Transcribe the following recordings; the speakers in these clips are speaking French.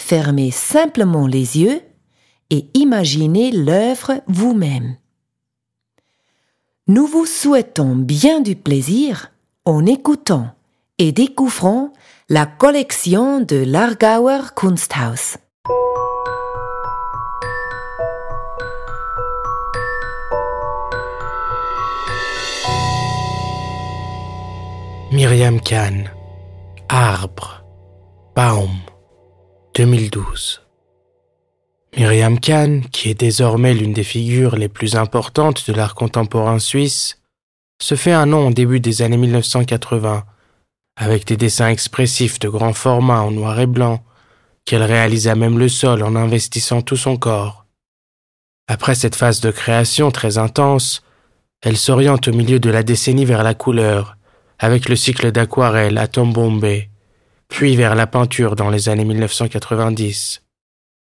fermez simplement les yeux et imaginez l'œuvre vous-même. Nous vous souhaitons bien du plaisir en écoutant et découvrant la collection de l'Argauer Kunsthaus. Myriam Kahn, Arbre, Baum, 2012. Myriam Kahn, qui est désormais l'une des figures les plus importantes de l'art contemporain suisse, se fait un nom au début des années 1980, avec des dessins expressifs de grand format en noir et blanc, qu'elle réalisa même le sol en investissant tout son corps. Après cette phase de création très intense, elle s'oriente au milieu de la décennie vers la couleur, avec le cycle d'aquarelle à Tombombe, puis vers la peinture dans les années 1990.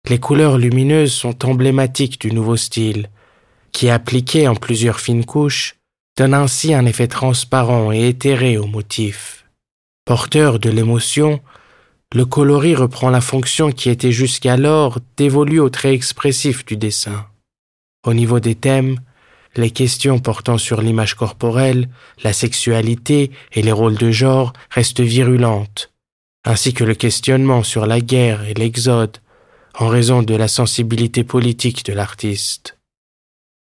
Les couleurs lumineuses sont emblématiques du nouveau style, qui, appliqué en plusieurs fines couches, donne ainsi un effet transparent et éthéré au motif. Porteur de l'émotion, le coloris reprend la fonction qui était jusqu'alors dévolue au trait expressif du dessin. Au niveau des thèmes, les questions portant sur l'image corporelle, la sexualité et les rôles de genre restent virulentes, ainsi que le questionnement sur la guerre et l'exode en raison de la sensibilité politique de l'artiste.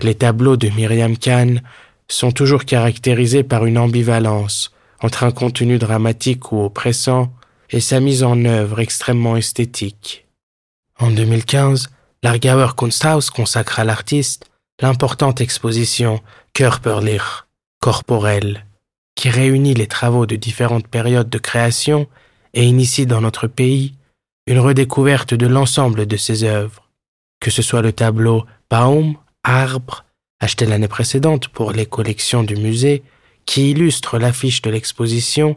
Les tableaux de Myriam Kahn sont toujours caractérisés par une ambivalence entre un contenu dramatique ou oppressant et sa mise en œuvre extrêmement esthétique. En 2015, l'Argauer Kunsthaus consacre à l'artiste l'importante exposition Körperlich, corporel, qui réunit les travaux de différentes périodes de création et initie dans notre pays une redécouverte de l'ensemble de ses œuvres, que ce soit le tableau Baum, Arbre, acheté l'année précédente pour les collections du musée, qui illustre l'affiche de l'exposition,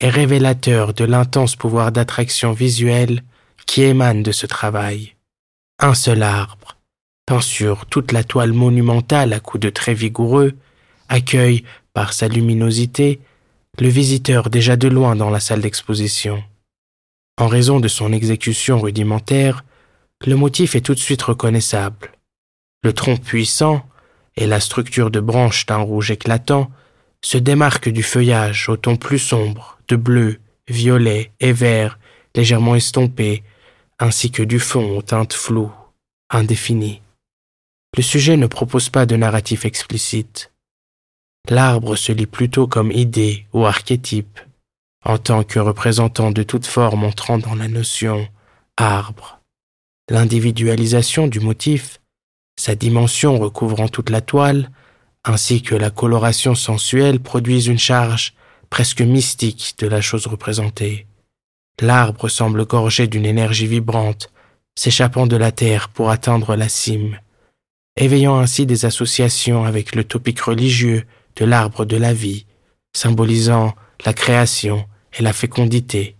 est révélateur de l'intense pouvoir d'attraction visuelle qui émane de ce travail. Un seul arbre, peint sur toute la toile monumentale à coups de traits vigoureux, accueille, par sa luminosité, le visiteur déjà de loin dans la salle d'exposition. En raison de son exécution rudimentaire, le motif est tout de suite reconnaissable. Le tronc puissant et la structure de branches d'un rouge éclatant se démarquent du feuillage au ton plus sombre, de bleu, violet et vert légèrement estompé, ainsi que du fond aux teintes floues, indéfinies. Le sujet ne propose pas de narratif explicite. L'arbre se lit plutôt comme idée ou archétype, en tant que représentant de toute forme entrant dans la notion arbre. L'individualisation du motif, sa dimension recouvrant toute la toile, ainsi que la coloration sensuelle produisent une charge presque mystique de la chose représentée. L'arbre semble gorgé d'une énergie vibrante, s'échappant de la terre pour atteindre la cime éveillant ainsi des associations avec le topique religieux de l'arbre de la vie, symbolisant la création et la fécondité.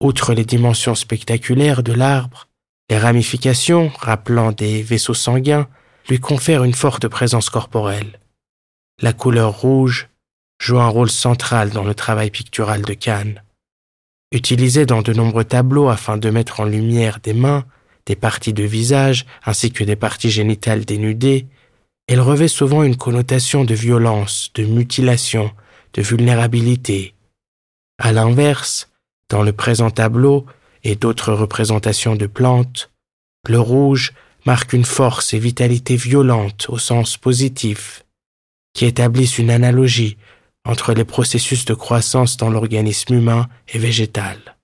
Outre les dimensions spectaculaires de l'arbre, les ramifications rappelant des vaisseaux sanguins lui confère une forte présence corporelle. La couleur rouge joue un rôle central dans le travail pictural de Kahn. Utilisée dans de nombreux tableaux afin de mettre en lumière des mains, des parties de visage ainsi que des parties génitales dénudées, elle revêt souvent une connotation de violence, de mutilation, de vulnérabilité. À l'inverse, dans le présent tableau et d'autres représentations de plantes, le rouge marque une force et vitalité violente au sens positif, qui établissent une analogie entre les processus de croissance dans l'organisme humain et végétal.